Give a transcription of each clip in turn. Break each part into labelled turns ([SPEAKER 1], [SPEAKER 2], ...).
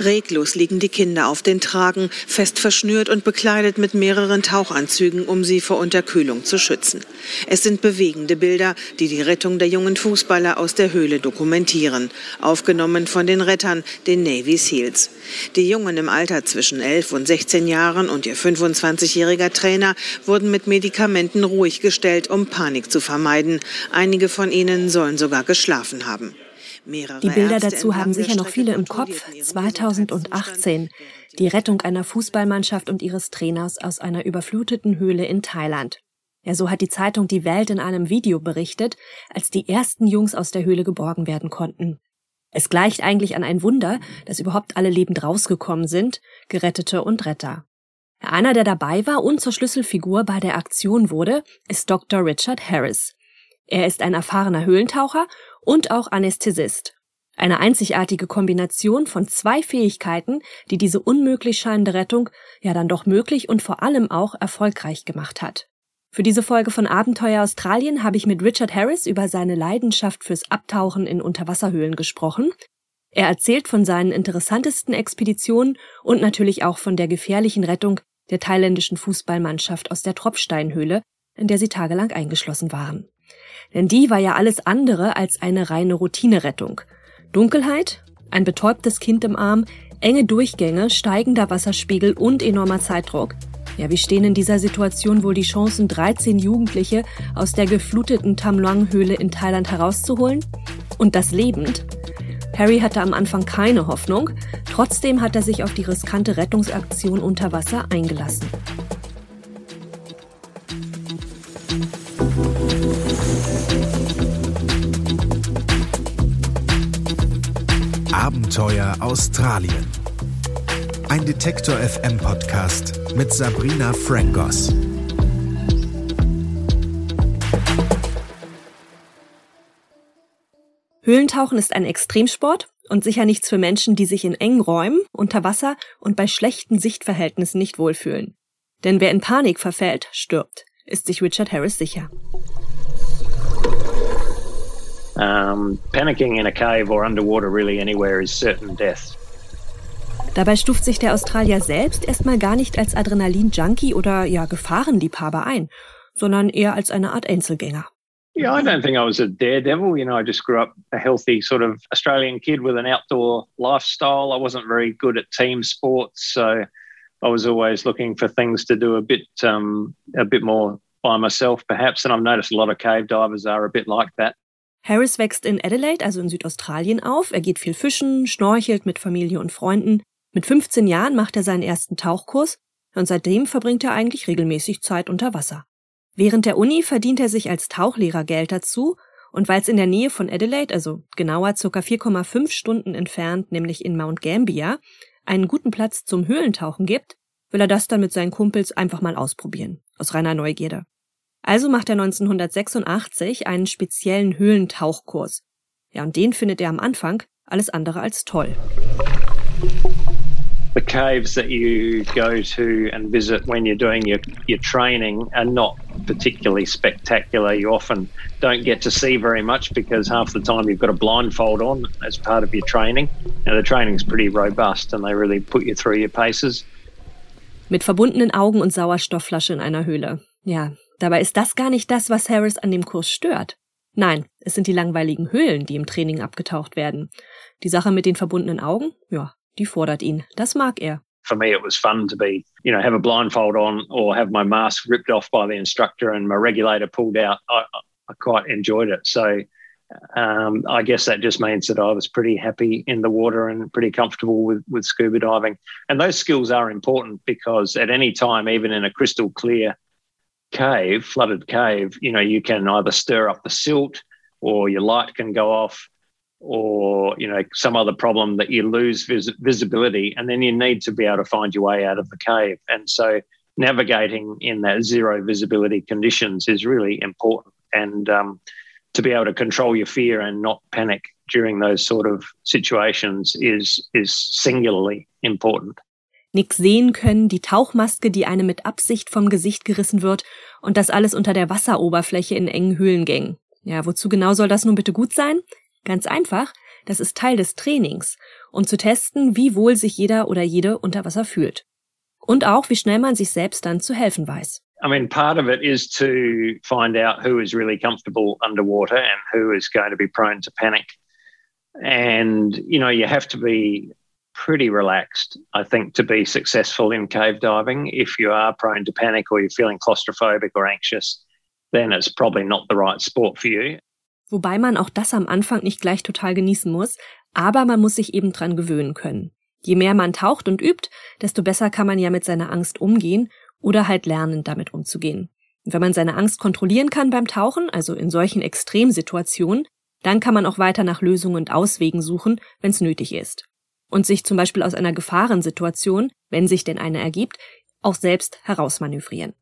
[SPEAKER 1] Reglos liegen die Kinder auf den Tragen, fest verschnürt und bekleidet mit mehreren Tauchanzügen, um sie vor Unterkühlung zu schützen. Es sind bewegende Bilder, die die Rettung der jungen Fußballer aus der Höhle dokumentieren, aufgenommen von den Rettern, den Navy Seals. Die Jungen im Alter zwischen 11 und 16 Jahren und ihr 25-jähriger Trainer wurden mit Medikamenten ruhig gestellt, um Panik zu vermeiden. Einige von ihnen sollen sogar geschlafen haben.
[SPEAKER 2] Die Bilder dazu haben sicher noch viele im Kopf. 2018. Die Rettung einer Fußballmannschaft und ihres Trainers aus einer überfluteten Höhle in Thailand. Ja, so hat die Zeitung Die Welt in einem Video berichtet, als die ersten Jungs aus der Höhle geborgen werden konnten. Es gleicht eigentlich an ein Wunder, dass überhaupt alle lebend rausgekommen sind, Gerettete und Retter. Einer, der dabei war und zur Schlüsselfigur bei der Aktion wurde, ist Dr. Richard Harris. Er ist ein erfahrener Höhlentaucher und auch Anästhesist. Eine einzigartige Kombination von zwei Fähigkeiten, die diese unmöglich scheinende Rettung ja dann doch möglich und vor allem auch erfolgreich gemacht hat. Für diese Folge von Abenteuer Australien habe ich mit Richard Harris über seine Leidenschaft fürs Abtauchen in Unterwasserhöhlen gesprochen. Er erzählt von seinen interessantesten Expeditionen und natürlich auch von der gefährlichen Rettung der thailändischen Fußballmannschaft aus der Tropfsteinhöhle, in der sie tagelang eingeschlossen waren. Denn die war ja alles andere als eine reine Routinerettung. Dunkelheit, ein betäubtes Kind im Arm, enge Durchgänge, steigender Wasserspiegel und enormer Zeitdruck. Ja, wie stehen in dieser Situation wohl die Chancen, 13 Jugendliche aus der gefluteten Tam Luang-Höhle in Thailand herauszuholen? Und das lebend? Harry hatte am Anfang keine Hoffnung, trotzdem hat er sich auf die riskante Rettungsaktion unter Wasser eingelassen.
[SPEAKER 3] Abenteuer Australien. Ein Detektor FM Podcast mit Sabrina Frangos.
[SPEAKER 2] Höhlentauchen ist ein Extremsport und sicher nichts für Menschen, die sich in engen Räumen, unter Wasser und bei schlechten Sichtverhältnissen nicht wohlfühlen. Denn wer in Panik verfällt, stirbt, ist sich Richard Harris sicher.
[SPEAKER 4] Um, panicking in a cave or underwater really anywhere is certain death.
[SPEAKER 2] Dabei stuft sich der Australier selbst erstmal gar nicht als Adrenalin-Junkie oder ja Gefahrenliebhaber ein, sondern eher als eine Art Einzelgänger.
[SPEAKER 4] Yeah, I don't think I was a daredevil. You know, I just grew up a healthy sort of Australian kid with an outdoor lifestyle. I wasn't very good at team sports, so I was always looking for things to do a bit, um, a bit more by myself, perhaps. And I've noticed a lot of cave divers are a bit like that.
[SPEAKER 2] Harris wächst in Adelaide, also in Südaustralien, auf. Er geht viel fischen, schnorchelt mit Familie und Freunden. Mit 15 Jahren macht er seinen ersten Tauchkurs und seitdem verbringt er eigentlich regelmäßig Zeit unter Wasser. Während der Uni verdient er sich als Tauchlehrer Geld dazu und weil es in der Nähe von Adelaide, also genauer ca. 4,5 Stunden entfernt, nämlich in Mount Gambier, einen guten Platz zum Höhlentauchen gibt, will er das dann mit seinen Kumpels einfach mal ausprobieren, aus reiner Neugierde. Also macht er 1986 einen speziellen Höhlentauchkurs. Ja, und den findet er am Anfang alles andere als toll.
[SPEAKER 4] The caves that you go to and visit when you're doing your, your training are not particularly spectacular. You often don't get to see very much because half the time you've got a blindfold on as part of your training. Now, the training's pretty robust and they really put you through your paces.
[SPEAKER 2] Mit verbundenen Augen und Sauerstoffflasche in einer Höhle. Ja, Dabei ist das gar nicht das, was Harris an dem Kurs stört. Nein, es sind die langweiligen Höhlen, die im Training abgetaucht werden. Die Sache mit den verbundenen Augen, ja, die fordert ihn. Das mag er.
[SPEAKER 4] For me, it was fun to be, you know, have a blindfold on or have my mask ripped off by the instructor and my regulator pulled out. I, I quite enjoyed it. So um, I guess that just means that I was pretty happy in the water and pretty comfortable with, with scuba diving. And those skills are important because at any time, even in a crystal clear cave, flooded cave, you know, you can either stir up the silt or your light can go off or, you know, some other problem that you lose vis- visibility and then you need to be able to find your way out of the cave. And so navigating in that zero visibility conditions is really important. And um, to be able to control your fear and not panic during those sort of situations is is singularly important.
[SPEAKER 2] Nix sehen können, die Tauchmaske, die einem mit Absicht vom Gesicht gerissen wird und das alles unter der Wasseroberfläche in engen Höhlengängen. Ja, wozu genau soll das nun bitte gut sein? Ganz einfach, das ist Teil des Trainings und zu testen, wie wohl sich jeder oder jede unter Wasser fühlt. Und auch, wie schnell man sich selbst dann zu helfen weiß.
[SPEAKER 4] I mean, part of it is to find out who is really comfortable underwater and who is going to be prone to panic. And, you know, you have to be pretty relaxed, I think, to be successful in cave diving. If you are prone to panic or you're feeling claustrophobic or anxious, then it's probably not the right sport for you.
[SPEAKER 2] Wobei man auch das am Anfang nicht gleich total genießen muss, aber man muss sich eben dran gewöhnen können. Je mehr man taucht und übt, desto besser kann man ja mit seiner Angst umgehen oder halt lernen, damit umzugehen. Und wenn man seine Angst kontrollieren kann beim Tauchen, also in solchen Extremsituationen, dann kann man auch weiter nach Lösungen und Auswegen suchen, wenn es nötig ist. Und sich zum Beispiel aus einer Gefahrensituation, wenn sich denn eine ergibt, auch selbst herausmanövrieren.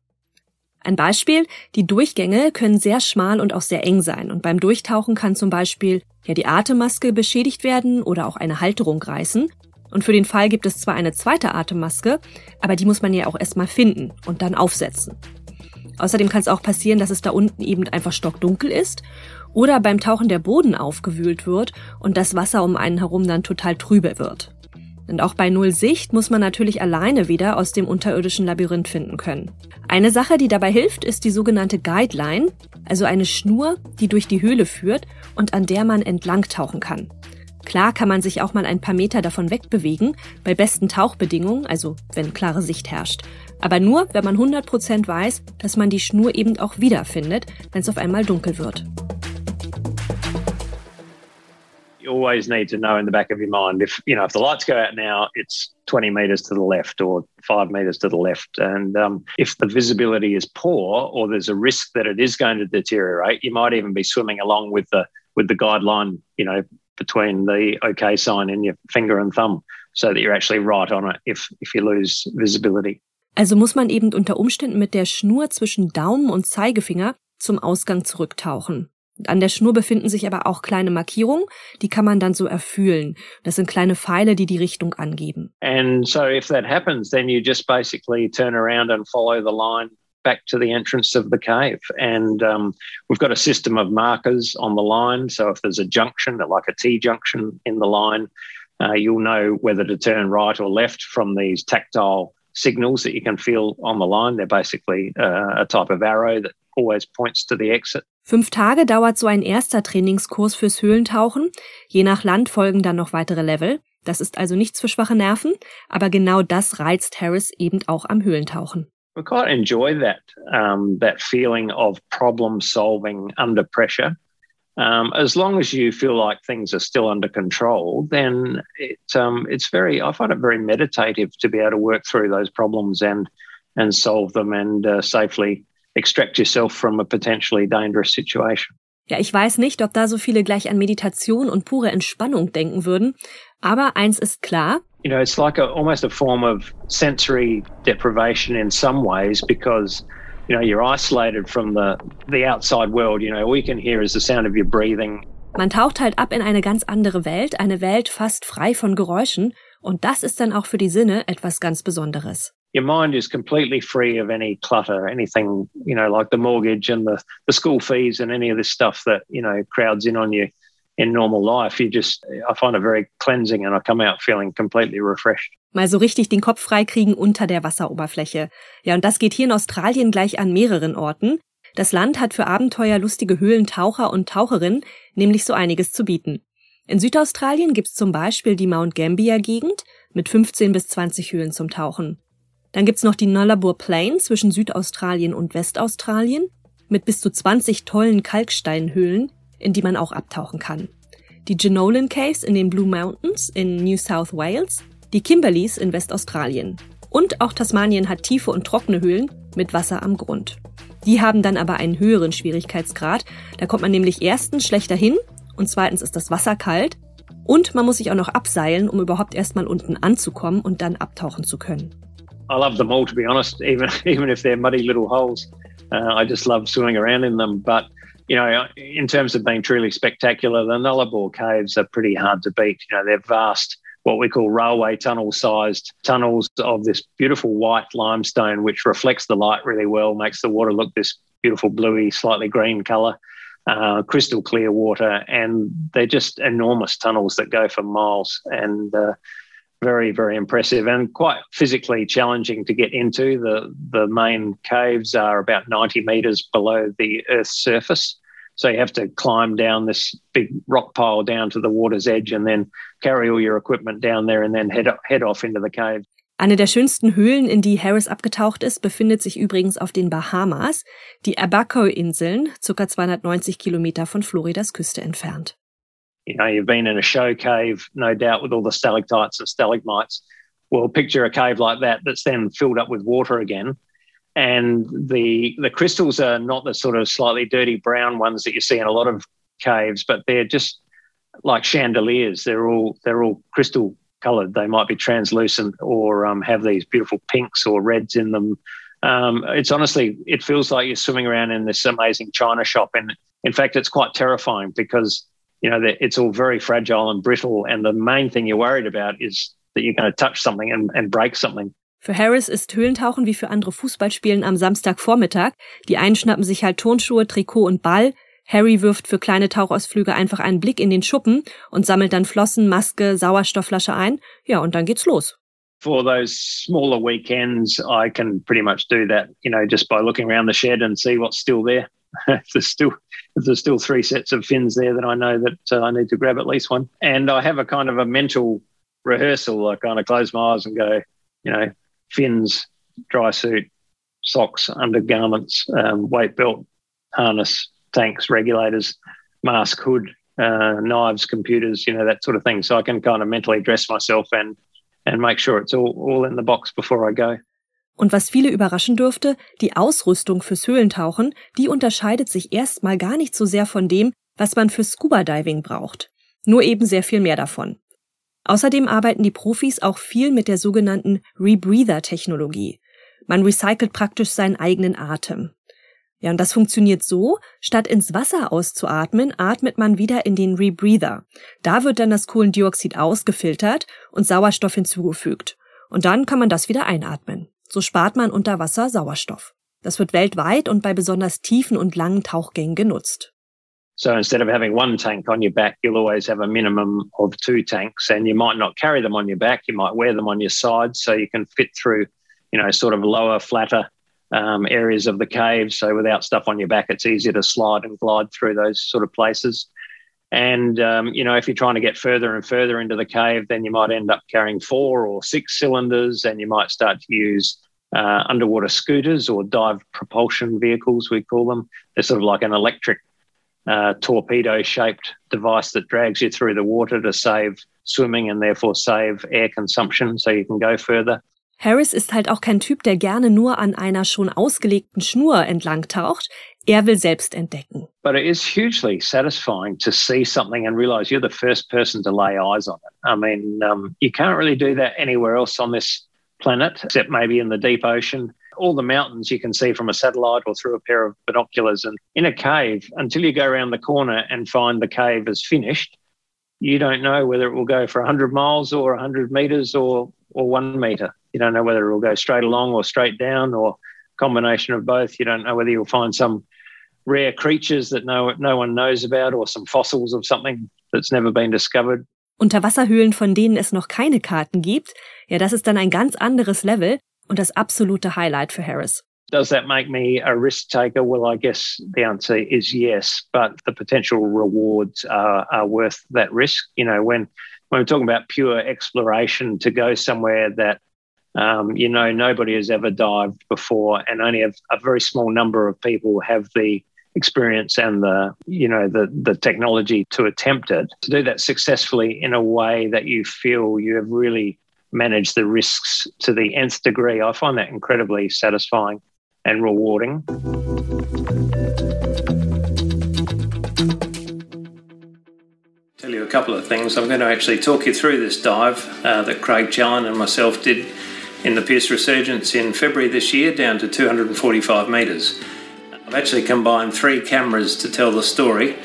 [SPEAKER 2] Ein Beispiel, die Durchgänge können sehr schmal und auch sehr eng sein und beim Durchtauchen kann zum Beispiel ja die Atemmaske beschädigt werden oder auch eine Halterung reißen. Und für den Fall gibt es zwar eine zweite Atemmaske, aber die muss man ja auch erstmal finden und dann aufsetzen. Außerdem kann es auch passieren, dass es da unten eben einfach stockdunkel ist oder beim Tauchen der Boden aufgewühlt wird und das Wasser um einen herum dann total trübe wird. Und auch bei Null Sicht muss man natürlich alleine wieder aus dem unterirdischen Labyrinth finden können. Eine Sache, die dabei hilft, ist die sogenannte Guideline, also eine Schnur, die durch die Höhle führt und an der man entlang tauchen kann. Klar kann man sich auch mal ein paar Meter davon wegbewegen, bei besten Tauchbedingungen, also wenn klare Sicht herrscht. Aber nur, wenn man 100% weiß, dass man die Schnur eben auch wiederfindet, wenn es auf einmal dunkel wird.
[SPEAKER 4] you always need to know in the back of your mind if you know if the lights go out now it's 20 meters to the left or 5 meters to the left and um, if the visibility is poor or there's a risk that it is going to deteriorate you might even be swimming along with the with the guideline you know between the okay sign and your finger and thumb so that you're actually right on it if if you lose visibility
[SPEAKER 2] Also muss man eben unter Umständen mit der Schnur zwischen Daumen und Zeigefinger zum Ausgang zurücktauchen. An der Schnur befinden sich aber auch kleine Markierungen, die kann man dann so erfüllen. Das sind kleine Pfeile, die die Richtung angeben.
[SPEAKER 4] And so if that happens, then you just basically turn around and follow the line back to the entrance of the cave. And um, we've got a system of markers on the line. So if there's a junction, like a T junction in the line, uh, you'll know whether to turn right or left from these tactile signals that you can feel on the line. They're basically uh, a type of arrow that always points to the exit.
[SPEAKER 2] Fünf Tage dauert so ein erster Trainingskurs fürs Höhlentauchen. Je nach Land folgen dann noch weitere Level. Das ist also nichts für schwache Nerven, aber genau das reizt Harris eben auch am Höhlentauchen.
[SPEAKER 4] We quite enjoy that, um, that feeling of problem solving under pressure. Um, as long as you feel like things are still under control, then it, um, it's very, I find it very meditative to be able to work through those problems and, and solve them and uh, safely extract yourself from a potentially dangerous situation.
[SPEAKER 2] Ja, ich weiß nicht, ob da so viele gleich an Meditation und pure Entspannung denken würden, aber eins ist klar.
[SPEAKER 4] You know, it's like a, almost a form of sensory deprivation in some ways because you know you're isolated from the the outside world. You know, all you can hear is the sound of your breathing.
[SPEAKER 2] Man taucht halt ab in eine ganz andere Welt, eine Welt fast frei von Geräuschen, und das ist dann auch für die Sinne etwas ganz Besonderes
[SPEAKER 4] your mind is completely free of any clutter, anything, you know, like the mortgage and the, the school fees and any of this stuff that, you know, crowds in on you in normal life. You just, I find it very cleansing and I come out feeling completely refreshed.
[SPEAKER 2] Mal so richtig den Kopf freikriegen unter der Wasseroberfläche. Ja, und das geht hier in Australien gleich an mehreren Orten. Das Land hat für abenteuerlustige Höhlentaucher und Taucherinnen nämlich so einiges zu bieten. In Südaustralien gibt's zum Beispiel die Mount Gambier Gegend mit 15 bis 20 Höhlen zum Tauchen. Dann gibt's noch die Nullarbor Plain zwischen Südaustralien und Westaustralien mit bis zu 20 tollen Kalksteinhöhlen, in die man auch abtauchen kann. Die Jenolan Caves in den Blue Mountains in New South Wales, die Kimberleys in Westaustralien. Und auch Tasmanien hat tiefe und trockene Höhlen mit Wasser am Grund. Die haben dann aber einen höheren Schwierigkeitsgrad. Da kommt man nämlich erstens schlechter hin und zweitens ist das Wasser kalt und man muss sich auch noch abseilen, um überhaupt erstmal unten anzukommen und dann abtauchen zu können.
[SPEAKER 4] I love them all, to be honest, even even if they're muddy little holes. Uh, I just love swimming around in them. But you know, in terms of being truly spectacular, the Nullarbor caves are pretty hard to beat. You know, they're vast, what we call railway tunnel sized tunnels of this beautiful white limestone, which reflects the light really well, makes the water look this beautiful bluey, slightly green color. uh, crystal clear water, and they're just enormous tunnels that go for miles and uh, very, very impressive and quite physically challenging to get into. The, the main caves are about 90 metres below the Earth's surface. So you have to climb down this big rock pile down to the water's edge and then carry all your equipment down there and then head, head off into the cave.
[SPEAKER 2] Eine der schönsten Höhlen, in die Harris abgetaucht ist, befindet sich übrigens auf den Bahamas, die Abaco-Inseln, ca. 290 Kilometer von Floridas Küste entfernt.
[SPEAKER 4] You know, you've been in a show cave, no doubt, with all the stalactites and stalagmites. Well, picture a cave like that that's then filled up with water again. And the the crystals are not the sort of slightly dirty brown ones that you see in a lot of caves, but they're just like chandeliers. They're all they're all crystal coloured. They might be translucent or um, have these beautiful pinks or reds in them. Um, it's honestly, it feels like you're swimming around in this amazing china shop, and in fact, it's quite terrifying because you know it's all very fragile and brittle, and the main thing you're worried about is that you're going to touch something and, and break something.
[SPEAKER 2] Für Harris ist Höhlentauchen wie für andere Fußballspielen am Samstagvormittag. Die einen schnappen sich halt Turnschuhe, Trikot und Ball, Harry wirft für kleine Tauchausflüge einfach einen Blick in den Schuppen und sammelt dann Flossen, Maske, Sauerstoffflasche ein. Ja, und dann geht's los.
[SPEAKER 4] For those smaller weekends, I can pretty much do that, you know, just by looking around the shed and see what's still there. if there's still if there's still three sets of fins there, then I know that uh, I need to grab at least one. And I have a kind of a mental rehearsal. I kind of close my eyes and go, you know, fins, dry suit, socks, undergarments, um, weight belt, harness, tanks, regulators, mask, hood, uh, knives, computers, you know, that sort of thing. So I can kind of mentally dress myself and, and make sure it's all, all in the box before I go.
[SPEAKER 2] Und was viele überraschen dürfte, die Ausrüstung fürs Höhlentauchen, die unterscheidet sich erstmal gar nicht so sehr von dem, was man für Scuba Diving braucht. Nur eben sehr viel mehr davon. Außerdem arbeiten die Profis auch viel mit der sogenannten Rebreather-Technologie. Man recycelt praktisch seinen eigenen Atem. Ja, und das funktioniert so, statt ins Wasser auszuatmen, atmet man wieder in den Rebreather. Da wird dann das Kohlendioxid ausgefiltert und Sauerstoff hinzugefügt. Und dann kann man das wieder einatmen. So spart man unter Wasser Sauerstoff. Das wird weltweit und bei besonders tiefen und langen Tauchgängen genutzt.
[SPEAKER 4] So instead of having one tank on your back, you'll always have a minimum of two tanks and you might not carry them on your back. You might wear them on your sides so you can fit through, you know, sort of lower, flatter um, areas of the cave. So without stuff on your back, it's easier to slide and glide through those sort of places. And um, you know, if you're trying to get further and further into the cave, then you might end up carrying four or six cylinders, and you might start to use uh, underwater scooters or dive propulsion vehicles. We call them. They're sort of like an electric uh, torpedo-shaped device that drags you through the water to save swimming and therefore save air consumption, so you can go further.
[SPEAKER 2] Harris ist halt auch kein Typ, der gerne nur an einer schon ausgelegten Schnur entlang taucht. Er will selbst entdecken.
[SPEAKER 4] But it is hugely satisfying to see something and realize you're the first person to lay eyes on it. I mean, um, you can't really do that anywhere else on this planet, except maybe in the deep ocean. All the mountains you can see from a satellite or through a pair of binoculars. And in a cave, until you go around the corner and find the cave is finished, you don't know whether it will go for 100 miles or 100 meters or, or one meter. You don't know whether it will go straight along or straight down or combination of both. You don't know whether you'll find some rare creatures that no, no one knows about or some fossils of something that's never been discovered.
[SPEAKER 2] Unterwasserhöhlen, von denen es noch keine Karten gibt, ja, das ist dann ein ganz anderes Level und das absolute Highlight für Harris.
[SPEAKER 4] Does that make me a risk taker? Well, I guess the answer is yes, but the potential rewards are, are worth that risk. You know, when, when we're talking about pure exploration to go somewhere that Um, you know, nobody has ever dived before, and only a, a, very small number of people have the experience and the you know the the technology to attempt it. To do that successfully in a way that you feel you have really managed the risks to the nth degree, I find that incredibly satisfying and rewarding. Tell you a couple of things. I'm going to actually talk you through this dive uh, that Craig Challen and myself did in the Pierce Resurgence in February this year down to 245 metres. I've actually combined three cameras to tell the story.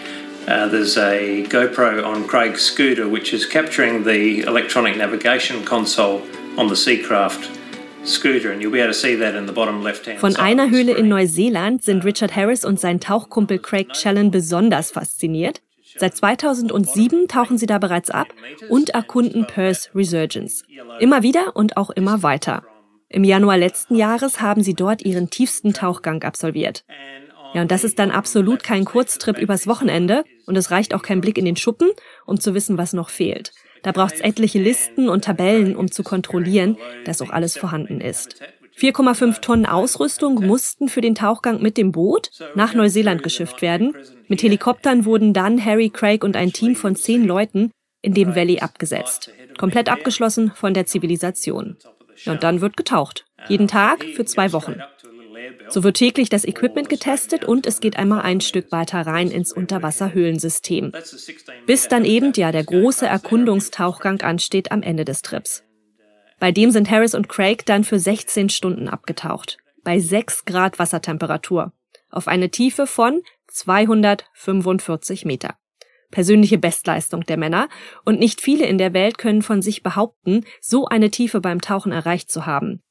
[SPEAKER 4] Uh, there's a GoPro on Craig's scooter which is capturing the electronic navigation console on the Seacraft
[SPEAKER 2] Von einer Höhle in Neuseeland sind Richard Harris und sein Tauchkumpel Craig Challen besonders fasziniert. Seit 2007 tauchen sie da bereits ab und erkunden Perth Resurgence. Immer wieder und auch immer weiter. Im Januar letzten Jahres haben sie dort ihren tiefsten Tauchgang absolviert. Ja, und das ist dann absolut kein Kurztrip übers Wochenende und es reicht auch kein Blick in den Schuppen, um zu wissen, was noch fehlt. Da braucht es etliche Listen und Tabellen, um zu kontrollieren, dass auch alles vorhanden ist. 4,5 Tonnen Ausrüstung mussten für den Tauchgang mit dem Boot nach Neuseeland geschifft werden. Mit Helikoptern wurden dann Harry, Craig und ein Team von zehn Leuten in dem Valley abgesetzt. Komplett abgeschlossen von der Zivilisation. Und dann wird getaucht. Jeden Tag für zwei Wochen. So wird täglich das Equipment getestet und es geht einmal ein Stück weiter rein ins Unterwasserhöhlensystem. Bis dann eben ja der große Erkundungstauchgang ansteht am Ende des Trips. Bei dem sind Harris und Craig dann für 16 Stunden abgetaucht. Bei 6 Grad Wassertemperatur. Auf eine Tiefe von 245 Meter. Persönliche Bestleistung der Männer und nicht viele in der Welt können von sich behaupten, so eine Tiefe beim Tauchen erreicht zu haben.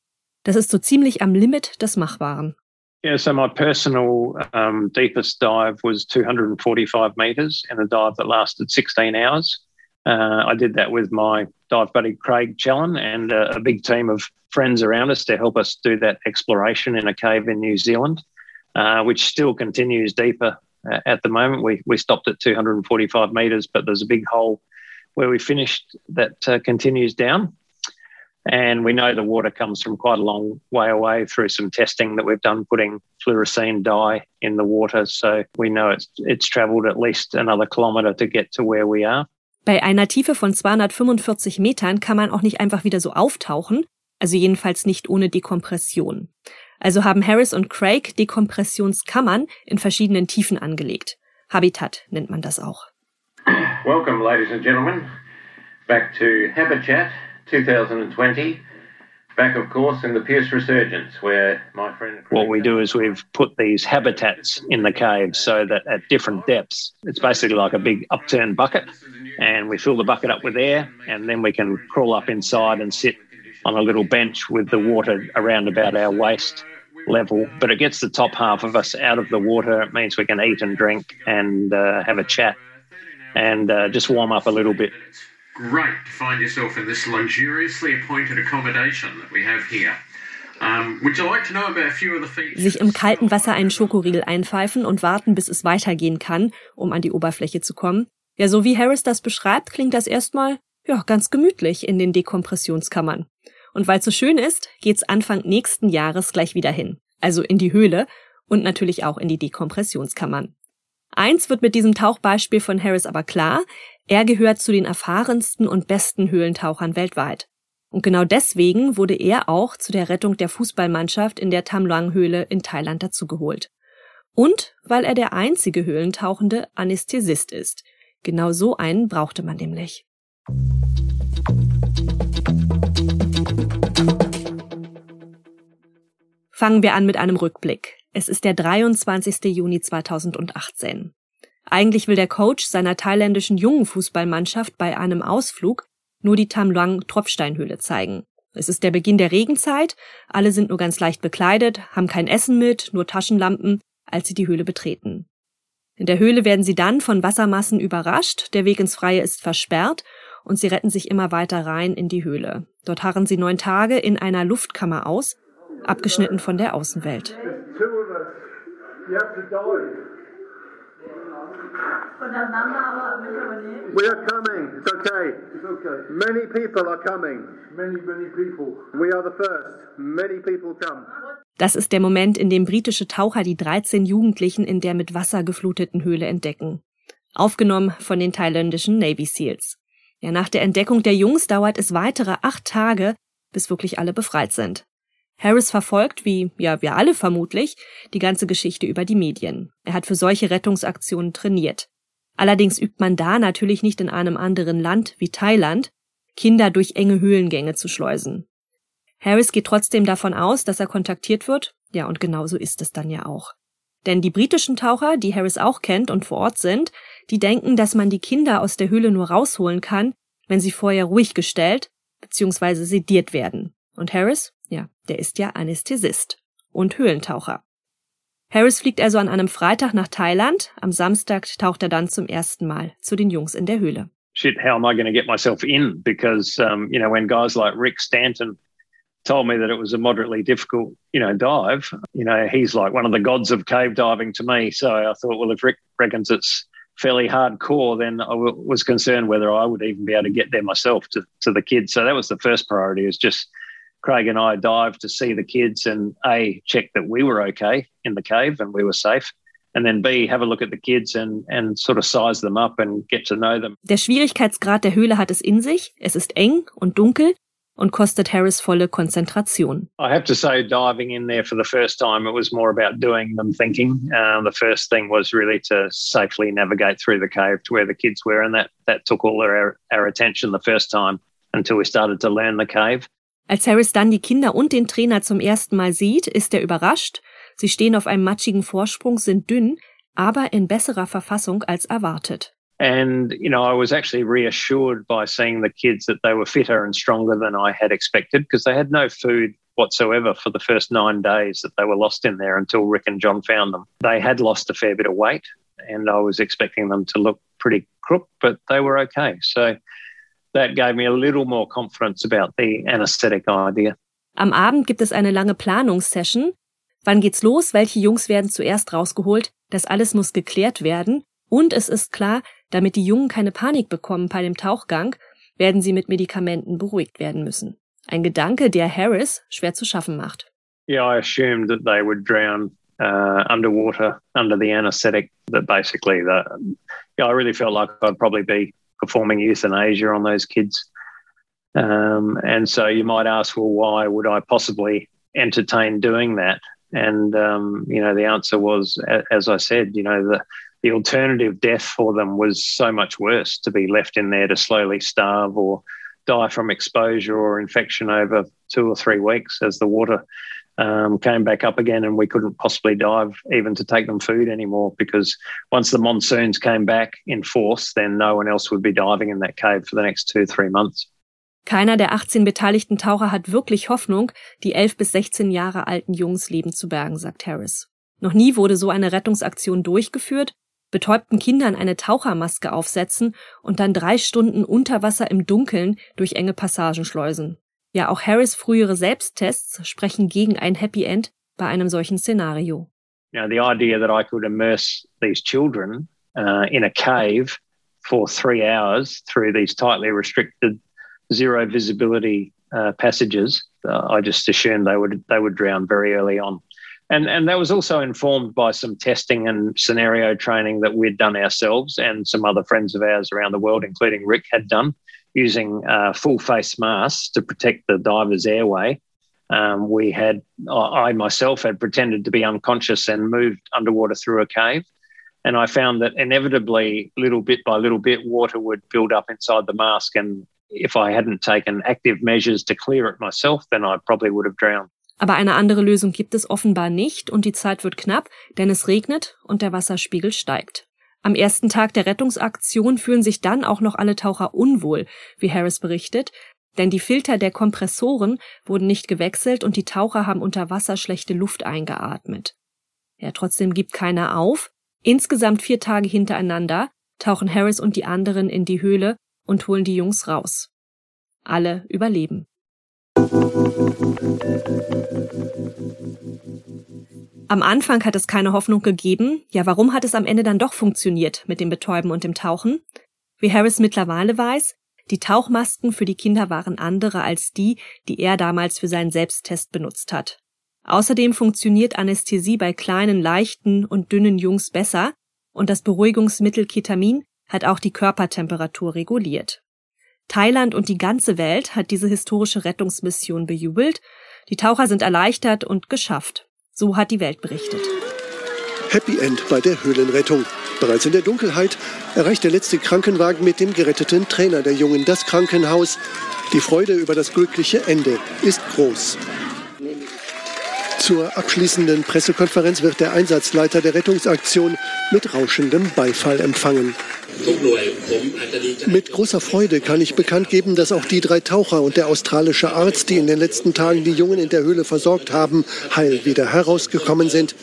[SPEAKER 2] Das ist so ziemlich am Limit des Machbaren.
[SPEAKER 4] Yeah, so my personal um, deepest dive was 245 meters and a dive that lasted 16 hours. Uh, I did that with my dive buddy Craig Challen and a big team of friends around us to help us do that exploration in a cave in New Zealand, uh, which still continues deeper uh, at the moment. We, we stopped at 245 meters, but there's a big hole where we finished that uh, continues down. And we know the water comes from quite a long way away through some testing that we've done, putting fluorescein dye in the water. So we know it's, it's traveled at least another kilometer to get to where we are.
[SPEAKER 2] Bei einer Tiefe von 245 Metern kann man auch nicht einfach wieder so auftauchen, also jedenfalls nicht ohne Dekompression. Also haben Harris und Craig Dekompressionskammern in verschiedenen Tiefen angelegt. Habitat nennt man das auch.
[SPEAKER 5] Welcome, ladies and gentlemen, back to Habitat 2020. Back, of course, in the Pierce Resurgence, where my friend.
[SPEAKER 4] What we do is we've put these habitats in the cave so that at different depths, it's basically like a big upturned bucket, and we fill the bucket up with air, and then we can crawl up inside and sit on a little bench with the water around about our waist level. But it gets the top half of us out of the water. It means we can eat and drink and uh, have a chat and uh, just warm up a little bit.
[SPEAKER 5] Great to find yourself in this luxuriously appointed accommodation that we have here.
[SPEAKER 2] Sich im kalten Wasser einen Schokoriegel einpfeifen und warten, bis es weitergehen kann, um an die Oberfläche zu kommen. Ja, so wie Harris das beschreibt, klingt das erstmal, ja, ganz gemütlich in den Dekompressionskammern. Und weil es so schön ist, geht's Anfang nächsten Jahres gleich wieder hin. Also in die Höhle und natürlich auch in die Dekompressionskammern. Eins wird mit diesem Tauchbeispiel von Harris aber klar, er gehört zu den erfahrensten und besten Höhlentauchern weltweit. Und genau deswegen wurde er auch zu der Rettung der Fußballmannschaft in der Tamluang-Höhle in Thailand dazugeholt. Und weil er der einzige höhlentauchende Anästhesist ist. Genau so einen brauchte man nämlich. Fangen wir an mit einem Rückblick. Es ist der 23. Juni 2018. Eigentlich will der Coach seiner thailändischen jungen Fußballmannschaft bei einem Ausflug nur die Tam Luang Tropfsteinhöhle zeigen. Es ist der Beginn der Regenzeit, alle sind nur ganz leicht bekleidet, haben kein Essen mit, nur Taschenlampen, als sie die Höhle betreten. In der Höhle werden sie dann von Wassermassen überrascht, der Weg ins Freie ist versperrt und sie retten sich immer weiter rein in die Höhle. Dort harren sie neun Tage in einer Luftkammer aus, abgeschnitten von der Außenwelt.
[SPEAKER 6] We are coming. It's okay. It's okay. Many people are coming. Many, many people. We are the first. Many people come.
[SPEAKER 2] Das ist der Moment, in dem britische Taucher die 13 Jugendlichen in der mit Wasser gefluteten Höhle entdecken. Aufgenommen von den thailändischen Navy Seals. Ja, nach der Entdeckung der Jungs dauert es weitere acht Tage, bis wirklich alle befreit sind. Harris verfolgt, wie ja wir alle vermutlich, die ganze Geschichte über die Medien. Er hat für solche Rettungsaktionen trainiert. Allerdings übt man da natürlich nicht in einem anderen Land wie Thailand, Kinder durch enge Höhlengänge zu schleusen. Harris geht trotzdem davon aus, dass er kontaktiert wird, ja und genauso ist es dann ja auch. Denn die britischen Taucher, die Harris auch kennt und vor Ort sind, die denken, dass man die Kinder aus der Höhle nur rausholen kann, wenn sie vorher ruhig gestellt bzw. sediert werden. Und Harris, Der ist ja Anästhesist und Höhlentaucher. Harris fliegt also an einem Freitag nach Thailand. Am Samstag taucht er dann zum ersten Mal zu den Jungs in der Höhle.
[SPEAKER 4] Shit, how am I going to get myself in? Because, um, you know, when guys like Rick Stanton told me that it was a moderately difficult, you know, dive, you know, he's like one of the gods of cave diving to me. So I thought, well, if Rick reckons it's fairly hardcore, then I was concerned whether I would even be able to get there myself to, to the kids. So that was the first priority is just Craig and I dived to see the kids and A, check that we were okay in the cave and we were safe. And then B, have a look at the kids and, and sort of size them up and get to know them.
[SPEAKER 2] Der Schwierigkeitsgrad der Höhle hat es in sich. Es ist eng und dunkel und kostet Harris volle Konzentration.
[SPEAKER 4] I have to say, diving in there for the first time, it was more about doing than thinking. Um, the first thing was really to safely navigate through the cave to where the kids were, and that, that took all our, our attention the first time until we started to learn the cave.
[SPEAKER 2] Als Harris dann die Kinder und den Trainer zum ersten Mal sieht, ist er überrascht. Sie stehen auf einem matschigen Vorsprung, sind dünn, aber in besserer Verfassung als erwartet.
[SPEAKER 4] And, you know, I was actually reassured by seeing the kids that they were fitter and stronger than I had expected because they had no food whatsoever for the first nine days that they were lost in there until Rick and John found them. They had lost a fair bit of weight and I was expecting them to look pretty crook, but they were okay. So that gave me a little more confidence about the anesthetic idea.
[SPEAKER 2] Am Abend gibt es eine lange Planungssession. Wann geht's los? Welche Jungs werden zuerst rausgeholt? Das alles muss geklärt werden. Und es ist klar, damit die Jungen keine Panik bekommen bei dem Tauchgang, werden sie mit Medikamenten beruhigt werden müssen. Ein Gedanke, der Harris schwer zu schaffen macht.
[SPEAKER 4] Yeah, I assumed that they would drown uh, underwater under the anesthetic. That basically, the, yeah, I really felt like I'd probably be performing euthanasia on those kids. Um, and so you might ask, well, why would I possibly entertain doing that? And um, you know, the answer was, as I said, you know, the the alternative death for them was so much worse to be left in there to slowly starve or die from exposure or infection over two or three weeks as the water um, came back up again and we couldn't possibly dive even to take them food anymore because once the monsoons came back in force, then no one else would be diving in that cave for the next two, three months.
[SPEAKER 2] Keiner der 18 beteiligten Taucher hat wirklich Hoffnung, die 11 bis 16 Jahre alten Jungs Leben zu bergen, sagt Harris. Noch nie wurde so eine Rettungsaktion durchgeführt, betäubten Kindern eine Tauchermaske aufsetzen und dann drei Stunden unter Wasser im Dunkeln durch enge Passagen schleusen. Ja, auch Harris frühere Selbsttests sprechen gegen ein Happy End bei einem solchen Szenario.
[SPEAKER 4] Now the idea that I could immerse these children uh, in a cave for three hours through these tightly restricted, zero visibility uh, passages, uh, I just assumed they would they would drown very early on. And, and that was also informed by some testing and scenario training that we'd done ourselves and some other friends of ours around the world, including Rick, had done using uh, full face masks to protect the diver's airway. Um, we had, I myself had pretended to be unconscious and moved underwater through a cave. And I found that inevitably, little bit by little bit, water would build up inside the mask. And if I hadn't taken active measures to clear it myself, then I probably would have drowned.
[SPEAKER 2] Aber eine andere Lösung gibt es offenbar nicht und die Zeit wird knapp, denn es regnet und der Wasserspiegel steigt. Am ersten Tag der Rettungsaktion fühlen sich dann auch noch alle Taucher unwohl, wie Harris berichtet, denn die Filter der Kompressoren wurden nicht gewechselt und die Taucher haben unter Wasser schlechte Luft eingeatmet. Ja, trotzdem gibt keiner auf. Insgesamt vier Tage hintereinander tauchen Harris und die anderen in die Höhle und holen die Jungs raus. Alle überleben. Am Anfang hat es keine Hoffnung gegeben. Ja, warum hat es am Ende dann doch funktioniert mit dem Betäuben und dem Tauchen? Wie Harris mittlerweile weiß, die Tauchmasken für die Kinder waren andere als die, die er damals für seinen Selbsttest benutzt hat. Außerdem funktioniert Anästhesie bei kleinen, leichten und dünnen Jungs besser und das Beruhigungsmittel Ketamin hat auch die Körpertemperatur reguliert. Thailand und die ganze Welt hat diese historische Rettungsmission bejubelt. Die Taucher sind erleichtert und geschafft. So hat die Welt berichtet.
[SPEAKER 7] Happy End bei der Höhlenrettung. Bereits in der Dunkelheit erreicht der letzte Krankenwagen mit dem geretteten Trainer der Jungen das Krankenhaus. Die Freude über das glückliche Ende ist groß. Zur abschließenden Pressekonferenz wird der Einsatzleiter der Rettungsaktion mit rauschendem Beifall empfangen. Mit großer Freude kann ich bekannt geben, dass auch die drei Taucher und der australische Arzt, die in den letzten Tagen die Jungen in der Höhle versorgt haben, heil wieder herausgekommen sind.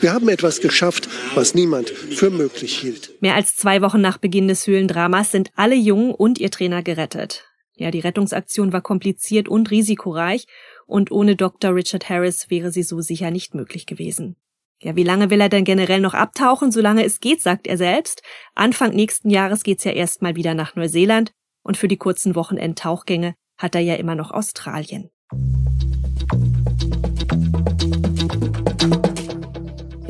[SPEAKER 7] Wir haben etwas geschafft, was niemand für möglich hielt.
[SPEAKER 2] Mehr als zwei Wochen nach Beginn des Höhlendramas sind alle Jungen und ihr Trainer gerettet. Ja, die Rettungsaktion war kompliziert und risikoreich und ohne Dr. Richard Harris wäre sie so sicher nicht möglich gewesen. Ja, wie lange will er denn generell noch abtauchen? Solange es geht, sagt er selbst. Anfang nächsten Jahres geht's ja erstmal wieder nach Neuseeland und für die kurzen Wochenendtauchgänge hat er ja immer noch Australien.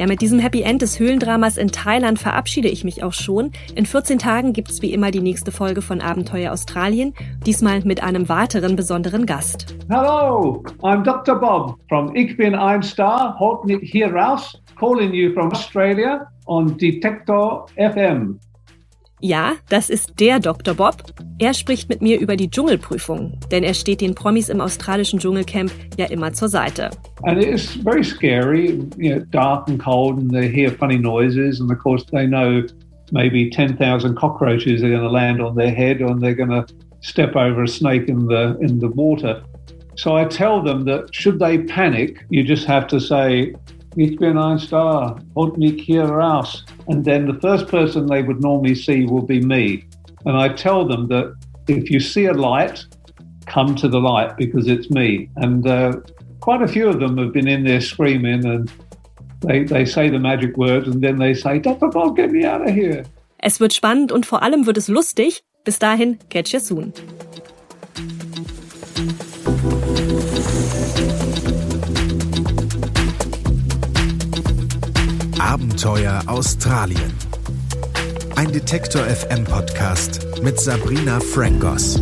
[SPEAKER 2] Ja, mit diesem Happy End des Höhlendramas in Thailand verabschiede ich mich auch schon. In 14 Tagen gibt's wie immer die nächste Folge von Abenteuer Australien, diesmal mit einem weiteren besonderen Gast.
[SPEAKER 8] Hello, I'm Dr. Bob from Ich bin ein Star, mich hier raus, calling you from Australia on Detector FM.
[SPEAKER 2] Ja, das ist der Dr. Bob. Er spricht mit mir über die Dschungelprüfung, denn er steht den Promis im australischen Dschungelcamp ja immer zur Seite.
[SPEAKER 8] And it's very scary, you know, dark and cold and they hear funny noises and of course they know maybe 10,000 cockroaches are going to land on their head or they're going to step over a snake in the in the water. So I tell them that should they panic, you just have to say Ich bin ein Star, holt mich hier raus. And then the first person they would normally see will be me. And I tell them that if you see a light, come to the light because it's me. And uh, quite a few of them have been in there screaming and they, they say the magic words and then they say, Dr. Bob, get me out of here.
[SPEAKER 2] Es wird spannend und vor allem wird es lustig. Bis dahin, catch you soon.
[SPEAKER 3] Abenteuer Australien. Ein Detektor FM Podcast mit Sabrina Frangos.